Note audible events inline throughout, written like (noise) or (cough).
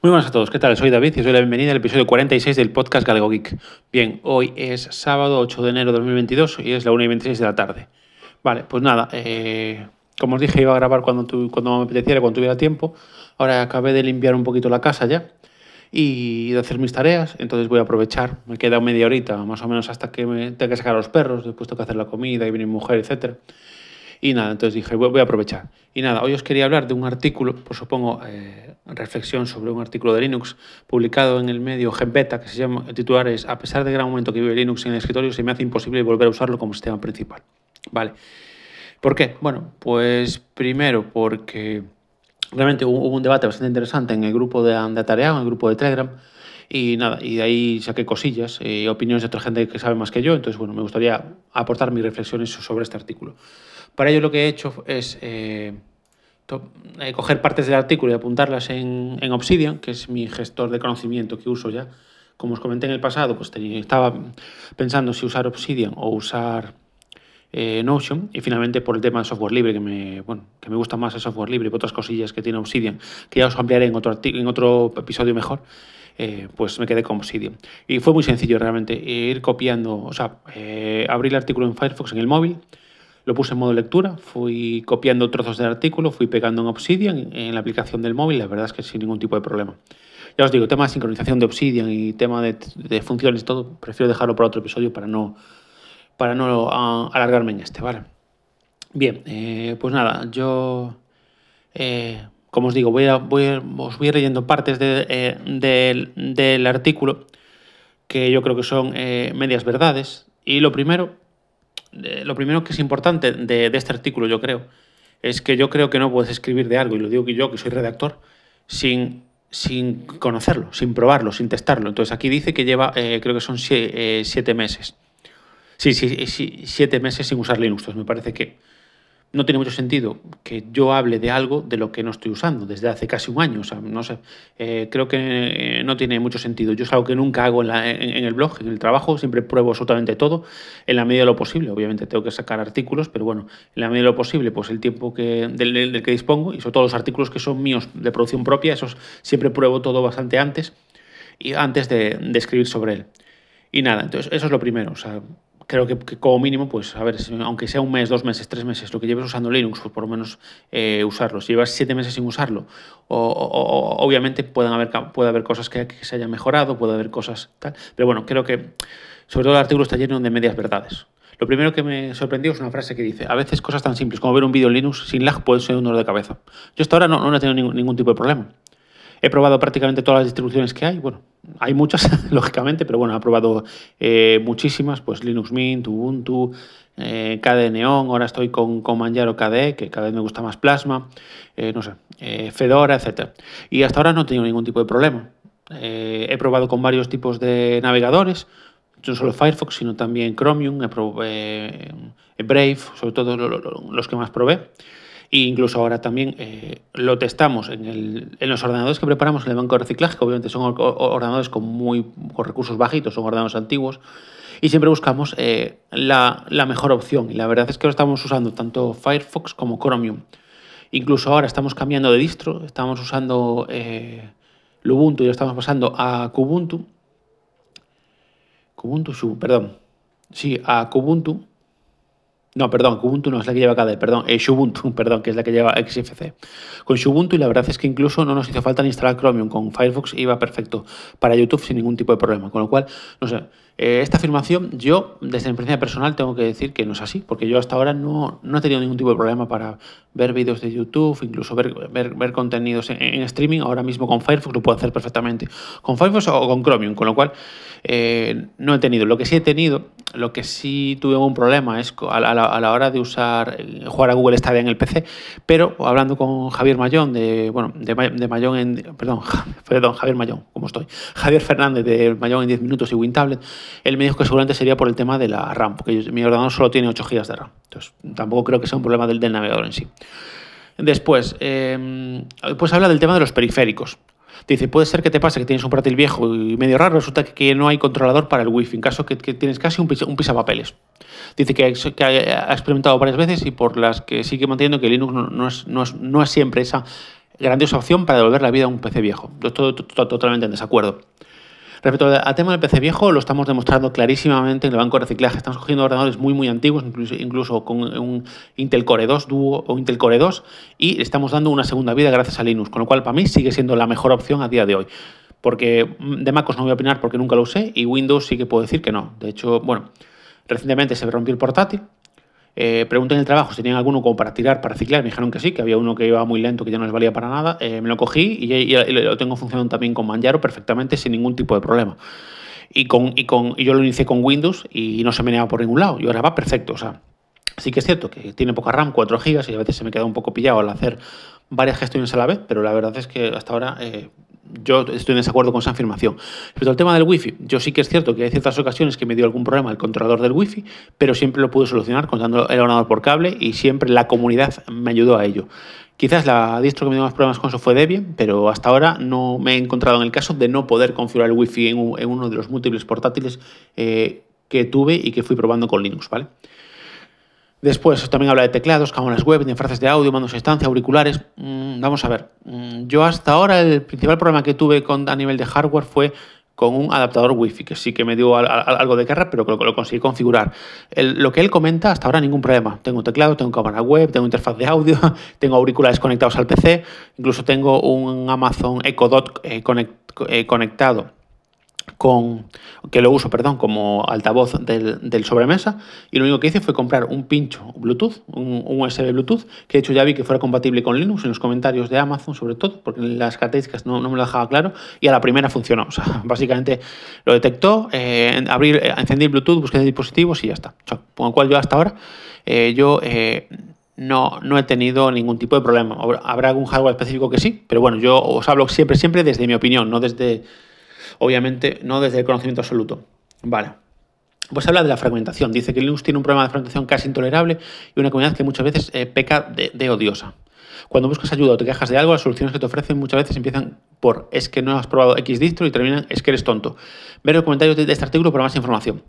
Muy buenas a todos, ¿qué tal? Soy David y os doy la bienvenida al episodio 46 del podcast Galego Geek. Bien, hoy es sábado 8 de enero de 2022 y es la 1 y 26 de la tarde. Vale, pues nada, eh, como os dije iba a grabar cuando, cuando me apeteciera, cuando tuviera tiempo. Ahora acabé de limpiar un poquito la casa ya y de hacer mis tareas, entonces voy a aprovechar. Me queda media horita más o menos hasta que me tenga que sacar a los perros, después tengo que hacer la comida y viene mi mujer, etcétera. Y nada, entonces dije, voy, a aprovechar. Y nada, hoy os quería hablar de un artículo, pues supongo, eh, reflexión sobre un artículo de Linux publicado en el medio GenBeta, que se llama, el titular es, a pesar del gran momento que vive Linux en el escritorio, se me hace imposible volver a usarlo como sistema principal. Vale. ¿Por qué? Bueno, pues primero porque realmente hubo un debate bastante interesante en el grupo de, de en el grupo de Telegram, y nada, y de ahí saqué cosillas y eh, opiniones de otra gente que sabe más que yo. Entonces, bueno, me gustaría aportar mis reflexiones sobre este artículo. Para ello lo que he hecho es eh, eh, coger partes del artículo y apuntarlas en, Obsidian, que es mi gestor de conocimiento que uso ya. Como os comenté en el pasado, pues estaba pensando si usar Obsidian o usar eh, Notion y finalmente por el tema de software libre, que me, bueno, que me gusta más el software libre y otras cosillas que tiene Obsidian, que ya os ampliaré en otro, en otro episodio mejor. Pues me quedé con Obsidian. Y fue muy sencillo realmente ir copiando, o sea, abrí el artículo en Firefox en el móvil, lo puse en modo lectura, fui copiando trozos del artículo, fui pegando en Obsidian en la aplicación del móvil, la verdad es que sin ningún tipo de problema. Ya os digo, tema de sincronización de Obsidian y tema de, de funciones todo, prefiero dejarlo para otro episodio para no, para no ah, alargarme en este, ¿vale? Bien, eh, pues nada, yo como os digo, voy a, voy os voy leyendo partes eh, del, artículo que yo creo que son eh, medias verdades. Y lo primero, eh, lo primero que es importante de, este artículo, yo creo, es que yo creo que no puedes escribir de algo, y lo digo yo, que soy redactor, sin, sin conocerlo, sin probarlo, sin testarlo. Entonces aquí dice que lleva, creo que son siete meses. Sí, sí, sí, siete meses sin usar Linux. Me parece que no tiene mucho sentido que yo hable de algo de lo que no estoy usando desde hace casi un año. No sé, eh, creo que eh, no tiene mucho sentido. Yo es algo que nunca hago en, el blog, en el trabajo, siempre pruebo absolutamente todo en la medida de lo posible. Obviamente tengo que sacar artículos, pero bueno, en la medida de lo posible, pues el tiempo que, del, que dispongo y sobre todo los artículos que son míos de producción propia, esos siempre pruebo todo bastante antes y antes de, escribir sobre él. Y nada, entonces eso es lo primero. Creo que, como mínimo, pues a ver, aunque sea un mes, dos meses, tres meses, lo que lleves usando Linux, pues por lo menos eh, usarlo. Si llevas siete meses sin usarlo, o, obviamente pueden haber, puede haber cosas que, se hayan mejorado, puede haber cosas tal. Pero bueno, creo que sobre todo el artículo está lleno de medias verdades. Lo primero que me sorprendió es una frase que dice, a veces cosas tan simples como ver un vídeo en Linux sin lag puede ser un dolor de cabeza. Yo hasta ahora no, no he tenido ningún, ningún tipo de problema. He probado prácticamente todas las distribuciones que hay. Bueno, hay muchas, (laughs) lógicamente, pero bueno, he probado eh, muchísimas, pues Linux Mint, Ubuntu, eh, KDE Neon, ahora estoy con, con Manjaro KDE, que cada vez me gusta más Plasma, eh, no sé, eh, Fedora, etc. Y hasta ahora no he tenido ningún tipo de problema. he probado con varios tipos de navegadores, no solo Firefox, sino también Chromium, Brave, sobre todo los que más probé. E incluso ahora también eh, lo testamos en, el, en, los ordenadores que preparamos en el banco de reciclaje, que obviamente son ordenadores con, muy, con recursos bajitos, son ordenadores antiguos, y siempre buscamos eh, la, mejor opción. Y la verdad es que lo estamos usando tanto Firefox como Chromium. Incluso ahora estamos cambiando de distro, estamos usando eh, Lubuntu y lo estamos pasando a Kubuntu. Kubuntu, perdón. Sí, a Kubuntu no, perdón, Kubuntu no es la que lleva KDE, perdón, es Ubuntu, (laughs) perdón, que es la que lleva XFC. Con Ubuntu y la verdad es que incluso no nos hizo falta ni instalar Chromium, con Firefox iba perfecto para YouTube sin ningún tipo de problema, con lo cual, no sé, eh, esta afirmación yo, desde mi experiencia personal, tengo que decir que no es así, porque yo hasta ahora no, no he tenido ningún tipo de problema para ver vídeos de YouTube, incluso ver, ver, contenidos en, streaming, ahora mismo con Firefox lo puedo hacer perfectamente, con Firefox o con Chromium, con lo cual eh, no he tenido. Lo que sí he tenido, lo que sí tuve un problema es a la, a la hora de usar, eh, jugar a Google Stadia en el PC, pero hablando con Javier Mayón, de, bueno, de, de Mayón en, perdón, (laughs) perdón, Javier Mayón, ¿cómo estoy? Javier Fernández de Mayón en 10 minutos y WinTablet, él me dijo que seguramente sería por el tema de la RAM, porque mi ordenador solo tiene 8 GB de RAM. Entonces, tampoco creo que sea un problema del, navegador en sí. Después, eh, pues habla del tema de los periféricos. Dice, puede ser que te pase que tienes un portátil viejo y medio raro, resulta que no hay controlador para el wifi, en caso que, que tienes casi un, un pisapapeles. Dice que, que, ha experimentado varias veces y por las que sigue manteniendo que Linux no, es, no, es, no es siempre esa grandiosa opción para devolver la vida a un PC viejo. Yo estoy totalmente en desacuerdo. Respecto al tema del PC viejo, lo estamos demostrando clarísimamente en el banco de reciclaje. Estamos cogiendo ordenadores muy, muy antiguos, incluso, con un Intel Core 2 Duo o Intel Core 2, y estamos dando una segunda vida gracias a Linux, con lo cual para mí sigue siendo la mejor opción a día de hoy. Porque mm, de MacOS no voy a opinar porque nunca lo usé, y Windows sí que puedo decir que no. De hecho, bueno, recientemente se me rompió el portátil, eh, pregunté en el trabajo si tenían alguno como para tirar, para ciclar. Me dijeron que sí, que había uno que iba muy lento, que ya no les valía para nada. Eh, me lo cogí y, lo tengo funcionando también con Manjaro perfectamente sin ningún tipo de problema. Y, con, y, con, y yo lo inicié con Windows y no se me por ningún lado. Y ahora va perfecto. O sea, sí que es cierto que tiene poca RAM, 4 GB, y a veces se me queda un poco pillado al hacer varias gestiones a la vez, pero la verdad es que hasta ahora eh, yo estoy en desacuerdo con esa afirmación. Respecto al tema del wifi, yo sí que es cierto que hay ciertas ocasiones que me dio algún problema el controlador del wifi, pero siempre lo pude solucionar contando el ordenador por cable y siempre la comunidad me ayudó a ello. Quizás la distro que me dio más problemas con eso fue Debian, pero hasta ahora no me he encontrado en el caso de no poder configurar el wifi en, uno de los múltiples portátiles eh, que tuve y que fui probando con Linux, ¿vale? Después también habla de teclados, cámaras web, de interfaces de audio, mandos a distancia, auriculares. Mm, vamos a ver. Mm, yo hasta ahora el principal problema que tuve con, a nivel de hardware fue con un adaptador Wi-Fi, que sí que me dio algo de guerra, pero que lo, conseguí configurar. lo que él comenta, hasta ahora ningún problema. Tengo un teclado, tengo cámara web, tengo interfaz de audio, (laughs) tengo auriculares conectados al PC, incluso tengo un Amazon Echo Dot eh, eh, conectado con, que lo uso, perdón, como altavoz del, sobremesa y lo único que hice fue comprar un pincho Bluetooth, un, USB Bluetooth, que de hecho ya vi que fuera compatible con Linux en los comentarios de Amazon sobre todo, porque en las características no, no me lo dejaba claro y a la primera funcionó. O sea, (laughs) básicamente lo detectó, eh, abrir, eh, encendí el Bluetooth, busqué dispositivos y ya está. con lo cual yo hasta ahora, eh, yo... no, no he tenido ningún tipo de problema. Habrá algún hardware específico que sí, pero bueno, yo os hablo siempre, siempre desde mi opinión, no desde obviamente no desde el conocimiento absoluto. Vale. Pues habla de la fragmentación. Dice que Linux tiene un problema de fragmentación casi intolerable y una comunidad que muchas veces eh, peca de, odiosa. Cuando buscas ayuda o te quejas de algo, las soluciones que te ofrecen muchas veces empiezan por es que no has probado X distro y terminan es que eres tonto. Ver los comentarios de este artículo para más información.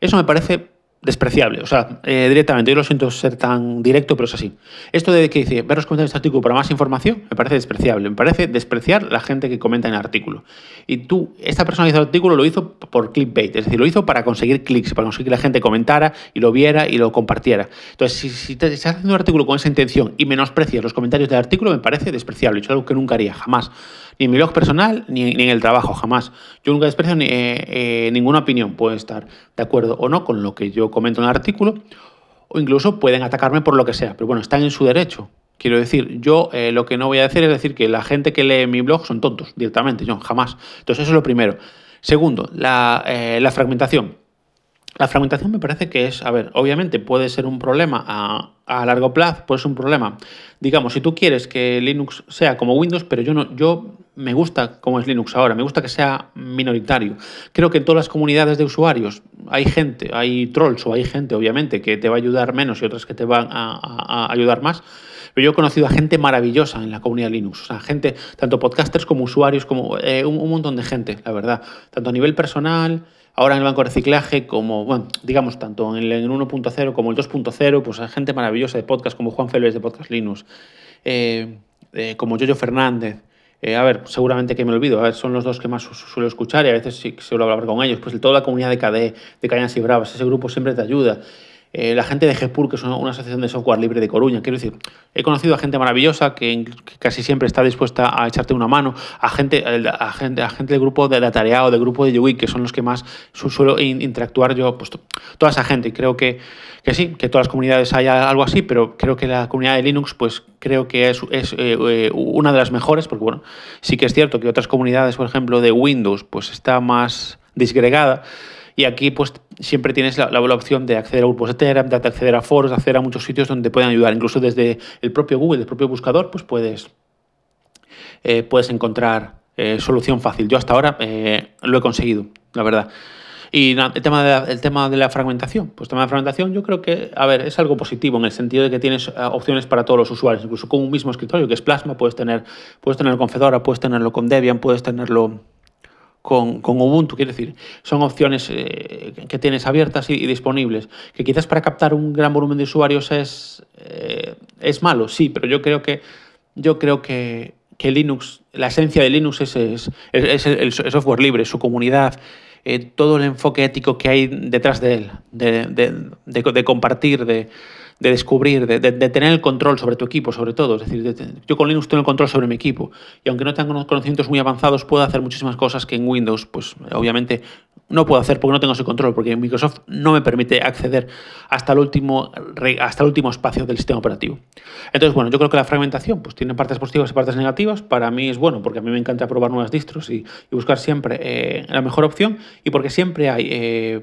Eso me parece despreciable, o sea, eh, directamente, yo lo siento ser tan directo, pero es así. Esto de que dice, ver los comentarios de este artículo para más información, me parece despreciable, me parece despreciar la gente que comenta en el artículo. Y tú, esta persona que hizo el artículo lo hizo por clickbait, es decir, lo hizo para conseguir clics, para conseguir que la gente comentara y lo viera y lo compartiera. Entonces, si, si, te, estás haciendo un artículo con esa intención y menosprecias los comentarios del artículo, me parece despreciable, es algo que nunca haría, jamás ni en mi blog personal, ni, en el trabajo, jamás. Yo nunca desprecio eh, eh, ninguna opinión. Puede estar de acuerdo o no con lo que yo comento en el artículo, o incluso pueden atacarme por lo que sea, pero bueno, están en su derecho. Quiero decir, yo eh, lo que no voy a decir es decir que la gente que lee mi blog son tontos, directamente, yo jamás. Entonces eso es lo primero. Segundo, la, la fragmentación. La fragmentación me parece que es, a ver, obviamente puede ser un problema a, largo plazo, puede ser un problema. Digamos, si tú quieres que Linux sea como Windows, pero yo no, yo me gusta como es Linux ahora, me gusta que sea minoritario. Creo que en todas las comunidades de usuarios hay gente, hay trolls o hay gente, obviamente, que te va a ayudar menos y otras que te van a, ayudar más. Pero yo he conocido a gente maravillosa en la comunidad Linux, o sea, gente, tanto podcasters como usuarios, como eh, un montón de gente, la verdad, tanto a nivel personal, Ahora en el banco de reciclaje, como, bueno, digamos, tanto en el 1.0 como el 2.0, pues hay gente maravillosa de podcast, como Juan Félix de Podcast Linux, eh, eh, como Yoyo Fernández. Eh, a ver, seguramente que me olvido, a ver, son los dos que más suelo escuchar y a veces sí suelo hablar con ellos. Pues toda la comunidad de KDE, de Cañas y Bravas, ese grupo siempre te ayuda. Eh, la gente de GEPUR, que es una, asociación de software libre de Coruña. Quiero decir, he conocido a gente maravillosa que, casi siempre está dispuesta a echarte una mano, a gente, a gente, a gente del grupo de Tarea o del grupo de YouWeek, que son los que más suelo interactuar yo, pues toda esa gente. Creo que, que sí, que todas las comunidades haya algo así, pero creo que la comunidad de Linux, pues creo que es, es eh, eh, una de las mejores, porque bueno, sí que es cierto que otras comunidades, por ejemplo, de Windows, pues está más disgregada. Y aquí pues siempre tienes la, opción de acceder a grupos de de acceder a foros, de acceder a muchos sitios donde te pueden ayudar. Incluso desde el propio Google, el propio buscador, pues puedes, eh, puedes encontrar eh, solución fácil. Yo hasta ahora eh, lo he conseguido, la verdad. Y el, tema de la, el tema de la fragmentación. Pues el tema de la fragmentación yo creo que, a ver, es algo positivo en el sentido de que tienes opciones para todos los usuarios. Incluso con un mismo escritorio que es Plasma, puedes, tener, puedes tenerlo con Fedora, puedes tenerlo con Debian, puedes tenerlo con, Ubuntu, quiere decir, son opciones eh, que tienes abiertas y, disponibles. Que quizás para captar un gran volumen de usuarios es, eh, es malo, sí, pero yo creo que yo creo que, que Linux, la esencia de Linux es, es, el, software libre, su comunidad, eh, todo el enfoque ético que hay detrás de él, de, de compartir, de, de descubrir, de, tener el control sobre tu equipo, sobre todo. Es decir, yo con Linux tengo el control sobre mi equipo. Y aunque no tenga conocimientos muy avanzados, puedo hacer muchísimas cosas que en Windows, pues obviamente no puedo hacer porque no tengo ese control, porque Microsoft no me permite acceder hasta el último, hasta el último espacio del sistema operativo. Entonces, bueno, yo creo que la fragmentación pues, tiene partes positivas y partes negativas. Para mí es bueno porque a mí me encanta probar nuevas distros y, buscar siempre eh, la mejor opción y porque siempre hay... Eh,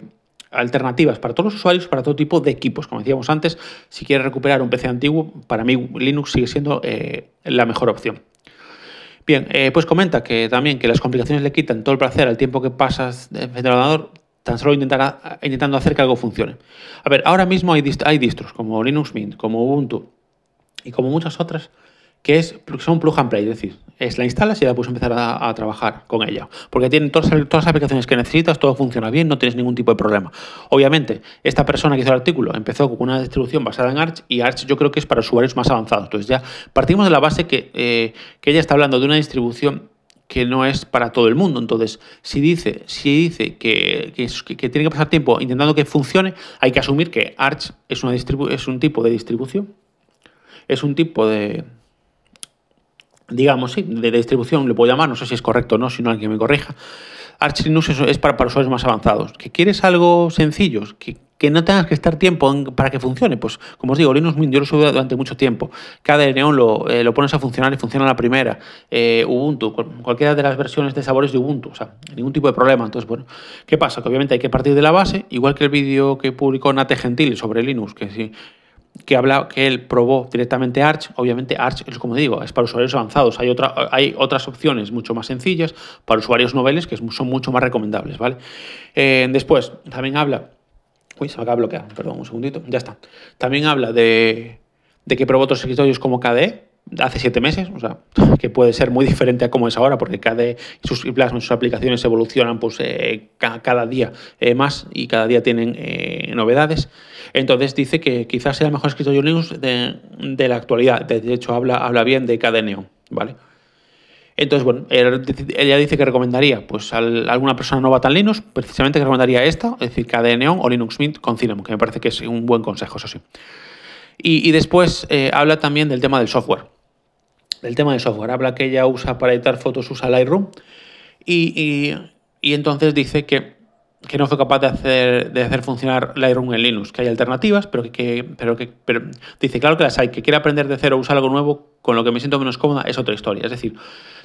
alternativas para todos los usuarios, para todo tipo de equipos. Como decíamos antes, si quieres recuperar un PC antiguo, para mí Linux sigue siendo eh, la mejor opción. Bien, eh, pues comenta que también que las complicaciones le quitan todo el placer al tiempo que pasas frente al ordenador, tan solo intentando hacer que algo funcione. A ver, ahora mismo hay, hay distros como Linux Mint, como Ubuntu y como muchas otras que es, son plug and play, es decir, es la instalas y ya puedes empezar a, trabajar con ella. Porque tiene todas, todas, las aplicaciones que necesitas, todo funciona bien, no tienes ningún tipo de problema. Obviamente, esta persona que hizo el artículo empezó con una distribución basada en Arch y Arch yo creo que es para usuarios más avanzados. Entonces ya partimos de la base que, eh, que ella está hablando de una distribución que no es para todo el mundo. Entonces, si dice, si dice que, que, tiene que pasar tiempo intentando que funcione, hay que asumir que Arch es, una es un tipo de distribución, es un tipo de, digamos, sí, de distribución, le puedo llamar, no sé si es correcto o no, si no alguien me corrija. Arch Linux es, para, para, usuarios más avanzados. ¿Que quieres algo sencillo? Que, que no tengas que estar tiempo para que funcione. Pues, como os digo, Linux Mint yo lo uso durante mucho tiempo. Cada Neon lo, eh, lo pones a funcionar y funciona la primera. Eh, Ubuntu, cualquiera de las versiones de sabores de Ubuntu, o sea, ningún tipo de problema. Entonces, bueno, ¿qué pasa? Que obviamente hay que partir de la base, igual que el vídeo que publicó Nate Gentil sobre Linux, que si que, habla, que él probó directamente Arch. Obviamente Arch, es como digo, es para usuarios avanzados. Hay, otra, hay otras opciones mucho más sencillas para usuarios noveles que son mucho más recomendables. ¿vale? Eh, después, también habla... Uy, se me acaba de perdón, un segundito. Ya está. También habla de, de que probó otros escritorios como KDE, hace siete meses, o sea, (laughs) que puede ser muy diferente a cómo es ahora, porque cada sus Plasma, sus aplicaciones evolucionan pues, eh, cada día eh, más y cada día tienen eh, novedades. Entonces dice que quizás sea el mejor escritorio Linux de, de la actualidad. De hecho, habla, habla bien de KDE Neon, ¿vale? Entonces, bueno, ella dice que recomendaría pues, a alguna persona novata en Linux, precisamente que recomendaría esta, es decir, KDE Neon o Linux Mint con Cinnamon, que me parece que es un buen consejo, eso sí. Y, después habla también del tema del software del tema de software. Habla que ella usa para editar fotos, usa Lightroom. Y, y, entonces dice que, que, no fue capaz de hacer, de hacer funcionar Lightroom en Linux, que hay alternativas, pero que, pero que pero dice, claro que las hay, que quiere aprender de cero, usar algo nuevo, con lo que me siento menos cómoda, es otra historia. Es decir,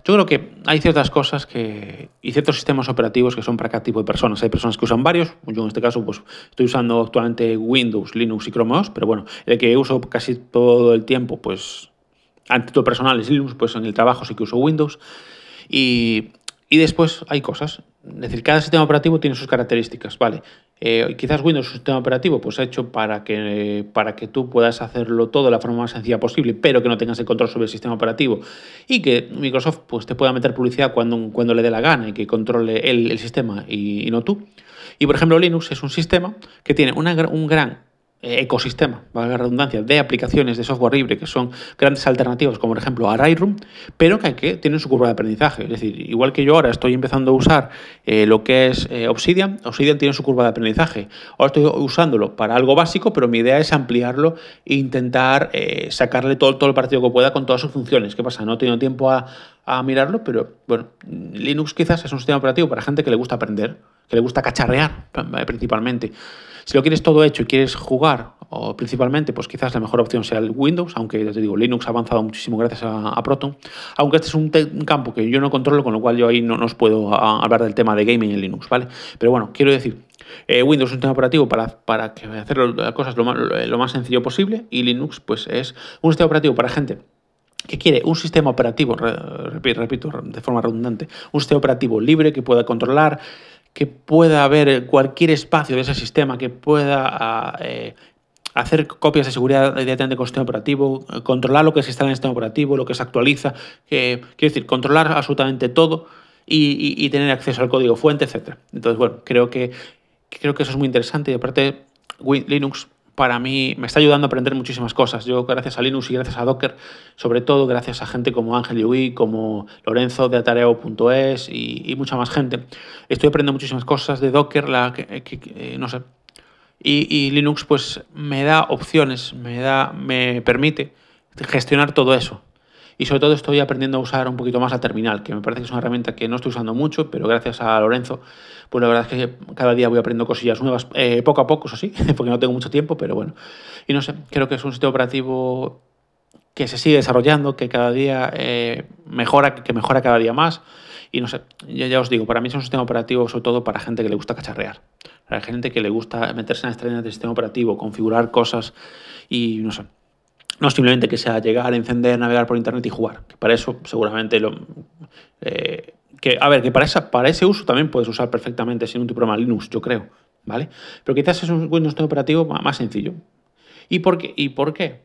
yo creo que hay ciertas cosas que, y ciertos sistemas operativos que son para cada tipo de personas. Hay personas que usan varios, yo en este caso pues, estoy usando actualmente Windows, Linux y Chrome OS, pero bueno, el que uso casi todo el tiempo, pues ante todo personal es Linux, pues en el trabajo sí que uso Windows. Y, después hay cosas. Es decir, cada sistema operativo tiene sus características, ¿vale? Eh, quizás Windows es un sistema operativo pues hecho para que, para que tú puedas hacerlo todo de la forma más sencilla posible, pero que no tengas el control sobre el sistema operativo y que Microsoft pues, te pueda meter publicidad cuando, cuando le dé la gana y que controle el, sistema y, y, no tú. Y por ejemplo, Linux es un sistema que tiene una, un gran ecosistema, valga la redundancia, de aplicaciones de software libre que son grandes alternativas, como por ejemplo Lightroom, pero que, que tienen su curva de aprendizaje. Es decir, igual que yo ahora estoy empezando a usar eh, lo que es eh, Obsidian, Obsidian tiene su curva de aprendizaje. Ahora estoy usándolo para algo básico, pero mi idea es ampliarlo e intentar sacarle todo, el partido que pueda con todas sus funciones. ¿Qué pasa? No he tenido tiempo a mirarlo, pero bueno, Linux quizás es un sistema operativo para gente que le gusta aprender, que le gusta cacharrear principalmente. Si lo quieres todo hecho y quieres jugar, o principalmente, pues quizás la mejor opción sea el Windows, aunque ya te digo, Linux ha avanzado muchísimo gracias a, Proton. Aunque este es un, campo que yo no controlo, con lo cual yo ahí no, os puedo hablar del tema de gaming en Linux, ¿vale? Pero bueno, quiero decir, eh, Windows es un sistema operativo para, para que hacer las cosas lo más, lo más sencillo posible y Linux pues es un sistema operativo para gente que quiere un sistema operativo, repito, de forma redundante, un sistema operativo libre que pueda controlar que pueda haber cualquier espacio de ese sistema que pueda ah, eh, hacer copias de seguridad directamente con el sistema operativo, controlar lo que se instala en el sistema operativo, lo que se actualiza, quiero decir, controlar absolutamente todo y, tener acceso al código fuente, etc. Entonces, bueno, creo que, creo que eso es muy interesante y aparte Linux para mí me está ayudando a aprender muchísimas cosas. Yo gracias a Linux y gracias a Docker, sobre todo gracias a gente como Ángel Yui, como Lorenzo de atareo.es y, y, mucha más gente, estoy aprendiendo muchísimas cosas de Docker, que, que, no sé. Y, y, Linux pues me da opciones, me, da, me permite gestionar todo eso. Y sobre todo estoy aprendiendo a usar un poquito más la terminal, que me parece que es una herramienta que no estoy usando mucho, pero gracias a Lorenzo, pues la verdad es que cada día voy aprendiendo cosillas nuevas, eh, poco a poco, eso sí, (laughs) porque no tengo mucho tiempo, pero bueno. Y no sé, creo que es un sistema operativo que se sigue desarrollando, que cada día eh, mejora, que mejora cada día más. Y no sé, ya, ya os digo, para mí es un sistema operativo sobre todo para gente que le gusta cacharrear. Para gente que le gusta meterse en las extrañas del sistema operativo, configurar cosas y no sé, no simplemente que sea llegar, encender, navegar por internet y jugar. Que para eso seguramente lo. Eh, que, a ver, que para, esa, para ese uso también puedes usar perfectamente sin un programa Linux, yo creo. ¿Vale? Pero quizás es un Windows operativo más sencillo. ¿Y por qué? ¿Y por qué?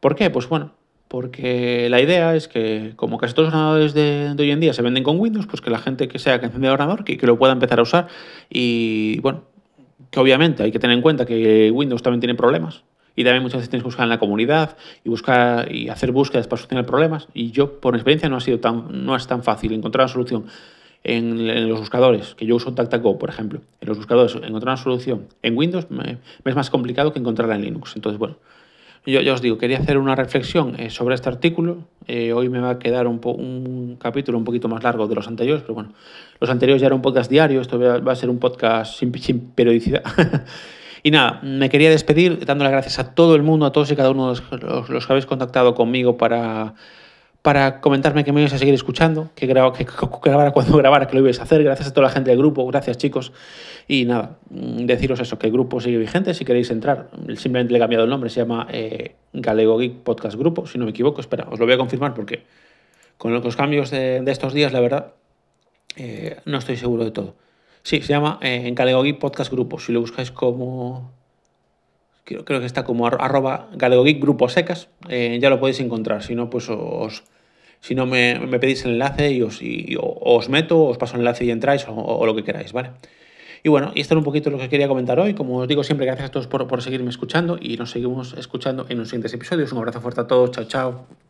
¿Por qué? Pues bueno, porque la idea es que, como casi todos los ordenadores de, hoy en día se venden con Windows, pues que la gente que sea que enciende el ordenador, que, que lo pueda empezar a usar. Y bueno, que obviamente hay que tener en cuenta que Windows también tiene problemas y también muchas veces tienes que buscar en la comunidad y buscar y hacer búsquedas para solucionar problemas. Y yo, por experiencia, no ha sido tan, no es tan fácil encontrar una solución en, los buscadores, que yo uso DuckDuckGo, por ejemplo. En los buscadores, encontrar una solución en Windows me, es más complicado que encontrarla en Linux. Entonces, bueno, yo ya os digo, quería hacer una reflexión eh, sobre este artículo. Eh, hoy me va a quedar un, un, capítulo un poquito más largo de los anteriores, pero bueno, los anteriores ya eran un podcast diario, esto va a ser un podcast sin, sin periodicidad. (laughs) Y nada, me quería despedir dando las gracias a todo el mundo, a todos y cada uno de los, que habéis contactado conmigo para, para comentarme que me ibais a seguir escuchando, que, graba, que grabara cuando (laughs) grabara, que lo ibais a hacer. Gracias a toda la gente del grupo, gracias chicos. Y nada, deciros eso, que el grupo sigue vigente, si queréis entrar, simplemente le he cambiado el nombre, se llama eh, Galego Geek Podcast Grupo, si no me equivoco, espera, os lo voy a confirmar porque con los cambios de, de estos días, la verdad, eh, no estoy seguro de todo. Sí, se llama eh, en Galegogeek Podcast Grupo. Si lo buscáis como. Creo, creo que está como arroba Galegogeek Grupo Secas, eh, ya lo podéis encontrar. Si no, pues os. Si no, me, me pedís el enlace y os, y, os meto, os paso el enlace y entráis o, lo que queráis, ¿vale? Y bueno, y esto es un poquito lo que quería comentar hoy. Como os digo siempre, gracias a todos por, por seguirme escuchando y nos seguimos escuchando en los siguientes episodios. Un abrazo fuerte a todos. Chao, chao.